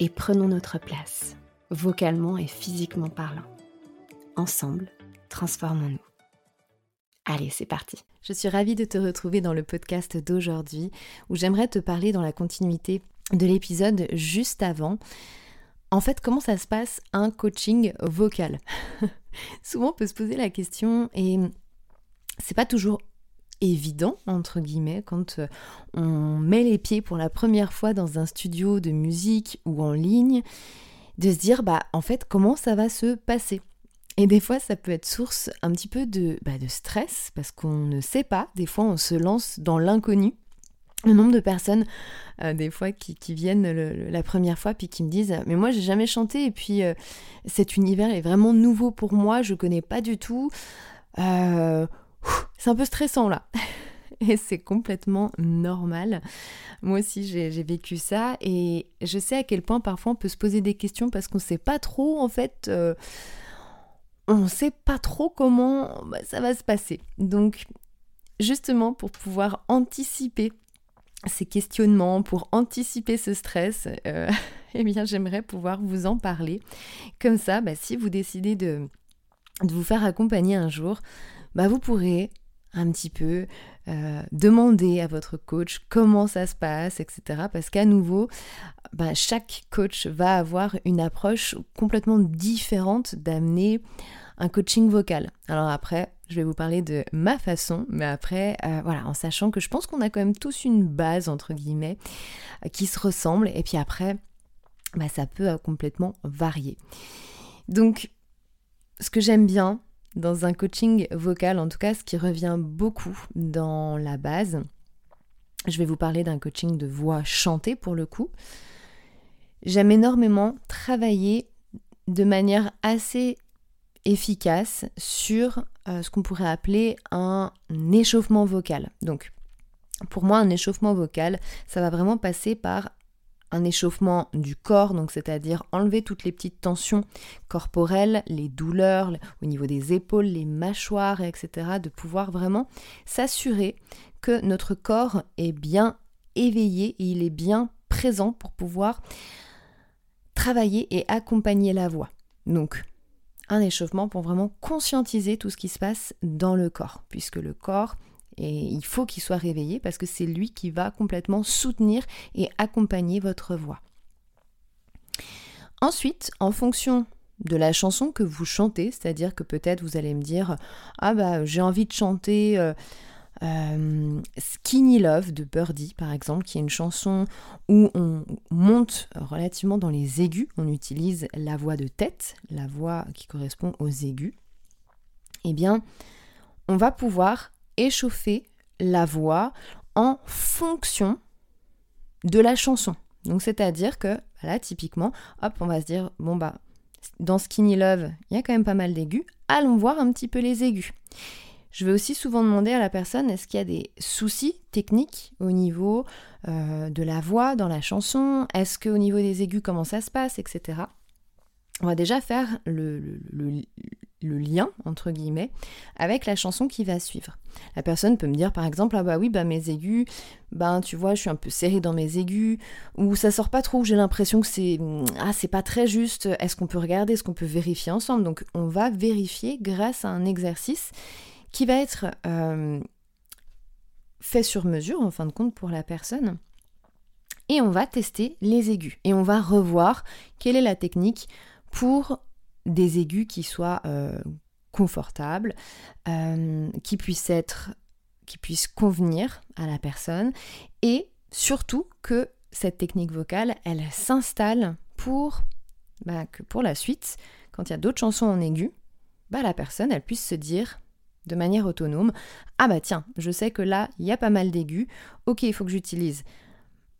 et prenons notre place, vocalement et physiquement parlant. Ensemble, transformons-nous. Allez, c'est parti. Je suis ravie de te retrouver dans le podcast d'aujourd'hui où j'aimerais te parler dans la continuité de l'épisode juste avant. En fait, comment ça se passe un coaching vocal? Souvent on peut se poser la question et c'est pas toujours évident, entre guillemets, quand euh, on met les pieds pour la première fois dans un studio de musique ou en ligne, de se dire, bah, en fait, comment ça va se passer? Et des fois, ça peut être source un petit peu de, bah, de stress parce qu'on ne sait pas. Des fois, on se lance dans l'inconnu. Le nombre de personnes, euh, des fois, qui, viennent la première fois puis qui me disent Mais moi, j'ai jamais chanté et puis euh, cet univers est vraiment nouveau pour moi, je connais pas du tout. C'est un peu stressant là. Et c'est complètement normal. Moi aussi, j'ai vécu ça et je sais à quel point parfois on peut se poser des questions parce qu'on ne sait pas trop, en fait, euh, on ne sait pas trop comment bah, ça va se passer. Donc, justement, pour pouvoir anticiper ces questionnements, pour anticiper ce stress, euh, eh bien, j'aimerais pouvoir vous en parler. Comme ça, bah, si vous décidez de, de vous faire accompagner un jour, bah, vous pourrez un petit peu euh, demander à votre coach comment ça se passe, etc. Parce qu'à nouveau, bah, chaque coach va avoir une approche complètement différente d'amener un coaching vocal. Alors après, je vais vous parler de ma façon, mais après, euh, voilà, en sachant que je pense qu'on a quand même tous une base, entre guillemets, qui se ressemble, et puis après, bah, ça peut euh, complètement varier. Donc, ce que j'aime bien, dans un coaching vocal, en tout cas ce qui revient beaucoup dans la base. Je vais vous parler d'un coaching de voix chantée pour le coup. J'aime énormément travailler de manière assez efficace sur euh, ce qu'on pourrait appeler un échauffement vocal. Donc, pour moi, un échauffement vocal, ça va vraiment passer par un échauffement du corps, donc c'est-à-dire enlever toutes les petites tensions corporelles, les douleurs au niveau des épaules, les mâchoires, etc., de pouvoir vraiment s'assurer que notre corps est bien éveillé et il est bien présent pour pouvoir travailler et accompagner la voix. Donc, un échauffement pour vraiment conscientiser tout ce qui se passe dans le corps, puisque le corps et il faut qu'il soit réveillé parce que c'est lui qui va complètement soutenir et accompagner votre voix. Ensuite, en fonction de la chanson que vous chantez, c'est-à-dire que peut-être vous allez me dire Ah bah j'ai envie de chanter euh, euh, Skinny Love de Birdie par exemple, qui est une chanson où on monte relativement dans les aigus, on utilise la voix de tête, la voix qui correspond aux aigus. Eh bien, on va pouvoir échauffer la voix en fonction de la chanson. Donc c'est-à-dire que là typiquement, hop, on va se dire bon bah dans Skinny Love, il y a quand même pas mal d'aigus, allons voir un petit peu les aigus. Je vais aussi souvent demander à la personne est-ce qu'il y a des soucis techniques au niveau euh, de la voix dans la chanson, est-ce qu'au niveau des aigus comment ça se passe, etc. On va déjà faire le, le lien, entre guillemets, avec la chanson qui va suivre. La personne peut me dire par exemple, ah bah oui, bah mes aigus, ben tu vois, je suis un peu serrée dans mes aigus, ou ça sort pas trop, j'ai l'impression que c'est ah, c'est pas très juste, est-ce qu'on peut regarder, est-ce qu'on peut vérifier ensemble? Donc on va vérifier grâce à un exercice qui va être euh, fait sur mesure, en fin de compte, pour la personne. Et on va tester les aigus. Et on va revoir quelle est la technique pour des aigus qui soient euh, confortables, euh, qui puissent être, qui convenir à la personne, et surtout que cette technique vocale, elle s'installe pour bah, que pour la suite, quand il y a d'autres chansons en aigu, bah, la personne, elle puisse se dire de manière autonome, ah bah tiens, je sais que là, il y a pas mal d'aigus, ok, il faut que j'utilise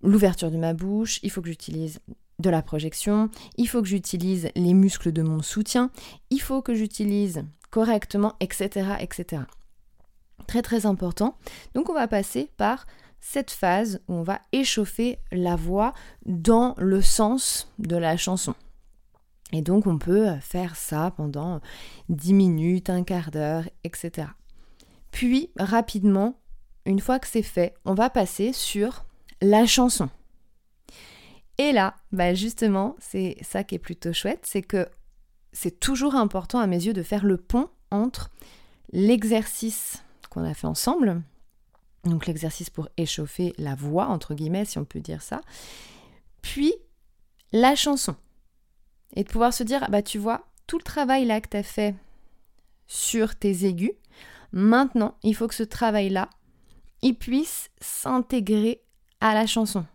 l'ouverture de ma bouche, il faut que j'utilise de la projection, il faut que j'utilise les muscles de mon soutien, il faut que j'utilise correctement, etc., etc. Très très important. Donc on va passer par cette phase où on va échauffer la voix dans le sens de la chanson. Et donc on peut faire ça pendant 10 minutes, un quart d'heure, etc. Puis rapidement, une fois que c'est fait, on va passer sur la chanson. Et là, bah justement, c'est ça qui est plutôt chouette, c'est que c'est toujours important à mes yeux de faire le pont entre l'exercice qu'on a fait ensemble, donc l'exercice pour échauffer la voix, entre guillemets, si on peut dire ça, puis la chanson. Et de pouvoir se dire, bah tu vois, tout le travail là que tu as fait sur tes aigus, maintenant, il faut que ce travail-là, il puisse s'intégrer à la chanson.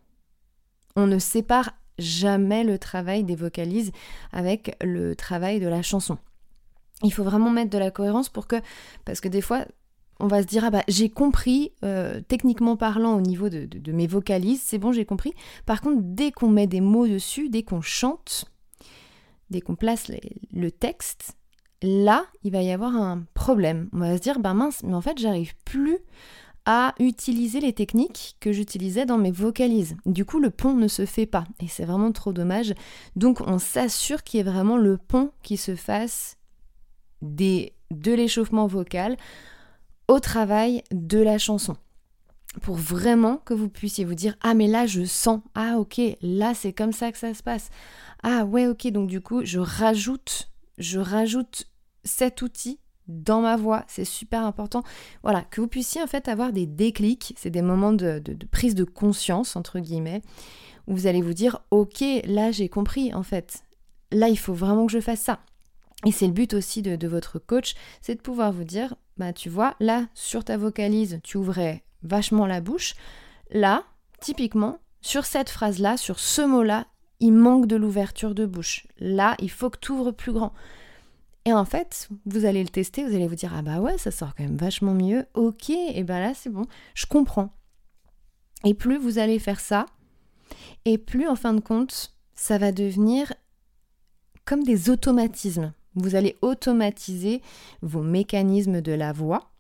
On ne sépare jamais le travail des vocalises avec le travail de la chanson. Il faut vraiment mettre de la cohérence pour que, parce que des fois, on va se dire ah bah j'ai compris euh, techniquement parlant au niveau de, de mes vocalises, c'est bon j'ai compris. Par contre, dès qu'on met des mots dessus, dès qu'on chante, dès qu'on place le texte, là, il va y avoir un problème. On va se dire, ben mince, mais en fait, j'arrive plus utiliser les techniques que j'utilisais dans mes vocalises. Du coup, le pont ne se fait pas et c'est vraiment trop dommage. Donc, on s'assure qu'il y ait vraiment le pont qui se fasse des, de l'échauffement vocal au travail de la chanson. Pour vraiment que vous puissiez vous dire Ah, mais là, je sens. Ah, ok, là, c'est comme ça que ça se passe. Ah ouais, ok, donc du coup, je rajoute, je rajoute cet outil dans ma voix, c'est super important. Voilà, que vous puissiez en fait avoir des déclics, c'est des moments de, prise de conscience, entre guillemets, où vous allez vous dire, ok, là j'ai compris en fait, là il faut vraiment que je fasse ça. Et c'est le but aussi de, de votre coach, c'est de pouvoir vous dire, bah tu vois, là sur ta vocalise, tu ouvrais vachement la bouche, là, typiquement, sur cette phrase-là, sur ce mot-là, il manque de l'ouverture de bouche. Là, il faut que tu ouvres plus grand. Et en fait, vous allez le tester, vous allez vous dire Ah bah ouais, ça sort quand même vachement mieux. Ok, et ben là, c'est bon, je comprends. Et plus vous allez faire ça, et plus en fin de compte, ça va devenir comme des automatismes. Vous allez automatiser vos mécanismes de la voix,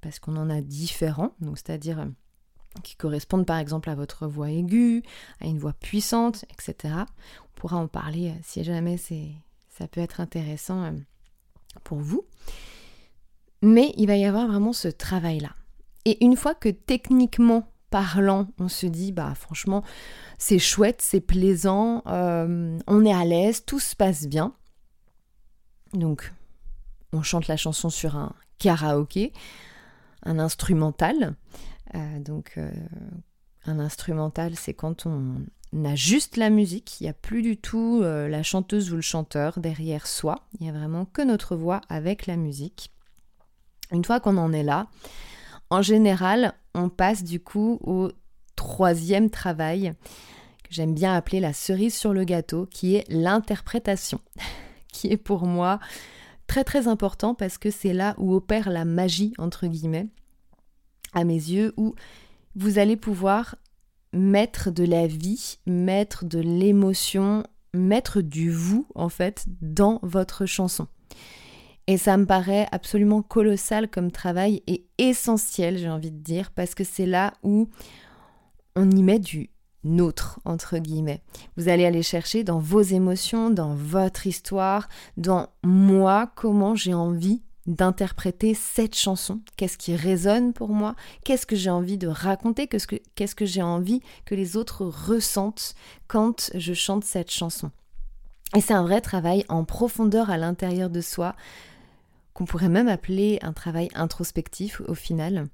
parce qu'on en a différents, donc c'est-à-dire qui correspondent par exemple à votre voix aiguë, à une voix puissante, etc. On pourra en parler euh, si jamais ça peut être intéressant euh, pour vous. Mais il va y avoir vraiment ce travail-là. Et une fois que techniquement parlant, on se dit, bah franchement, c'est chouette, c'est plaisant, euh, on est à l'aise, tout se passe bien. Donc, on chante la chanson sur un karaoké, un instrumental. Euh, donc un instrumental, c'est quand on a juste la musique, il n'y a plus du tout euh, la chanteuse ou le chanteur derrière soi, il n'y a vraiment que notre voix avec la musique. Une fois qu'on en est là, en général, on passe du coup au troisième travail que j'aime bien appeler la cerise sur le gâteau, qui est l'interprétation, qui est pour moi très très important parce que c'est là où opère la magie, entre guillemets à mes yeux, où vous allez pouvoir mettre de la vie, mettre de l'émotion, mettre du vous, en fait, dans votre chanson. Et ça me paraît absolument colossal comme travail et essentiel, j'ai envie de dire, parce que c'est là où on y met du nôtre, entre guillemets. Vous allez aller chercher dans vos émotions, dans votre histoire, dans moi, comment j'ai envie d'interpréter cette chanson, qu'est-ce qui résonne pour moi, qu'est-ce que j'ai envie de raconter, qu'est-ce que, que j'ai envie que les autres ressentent quand je chante cette chanson? Et c'est un vrai travail en profondeur à l'intérieur de soi, qu'on pourrait même appeler un travail introspectif au final,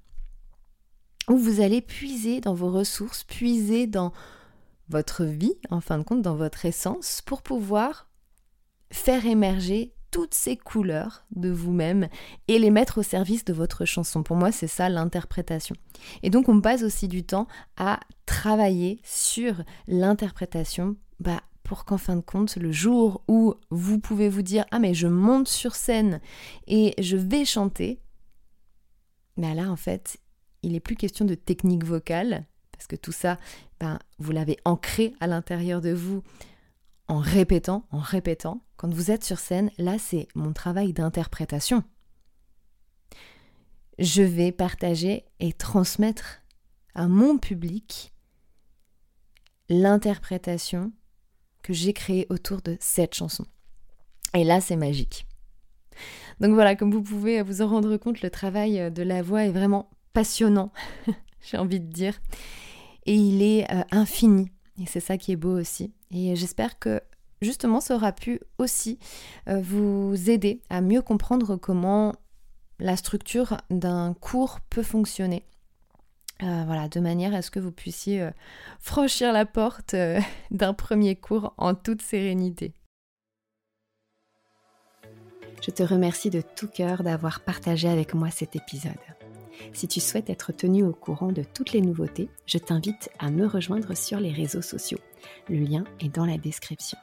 où vous allez puiser dans vos ressources, puiser dans votre vie, en fin de compte, dans votre essence, pour pouvoir faire émerger toutes ces couleurs de vous-même et les mettre au service de votre chanson. Pour moi, c'est ça l'interprétation. Et donc, on passe aussi du temps à travailler sur l'interprétation bah, pour qu'en fin de compte, le jour où vous pouvez vous dire Ah, mais je monte sur scène et je vais chanter, là, en fait, il n'est plus question de technique vocale, parce que tout ça, ben, vous l'avez ancré à l'intérieur de vous en répétant, en répétant. Quand vous êtes sur scène, là, c'est mon travail d'interprétation. Je vais partager et transmettre à mon public l'interprétation que j'ai créée autour de cette chanson. Et là, c'est magique. Donc voilà, comme vous pouvez vous en rendre compte, le travail de la voix est vraiment passionnant, j'ai envie de dire. Et il est euh, infini. Et c'est ça qui est beau aussi. Et j'espère que justement ça aura pu aussi euh, vous aider à mieux comprendre comment la structure d'un cours peut fonctionner. Euh, voilà, de manière à ce que vous puissiez franchir la porte d'un premier cours en toute sérénité. Je te remercie de tout cœur d'avoir partagé avec moi cet épisode. Si tu souhaites être tenu au courant de toutes les nouveautés, je t'invite à me rejoindre sur les réseaux sociaux. Le lien est dans la description.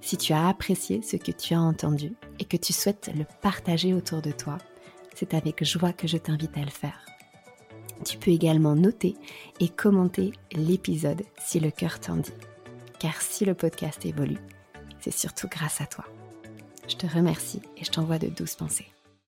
Si tu as apprécié ce que tu as entendu et que tu souhaites le partager autour de toi, c'est avec joie que je t'invite à le faire. Tu peux également noter et commenter l'épisode si le cœur t'en dit. Car si le podcast évolue, c'est surtout grâce à toi. Je te remercie et je t'envoie de douces pensées.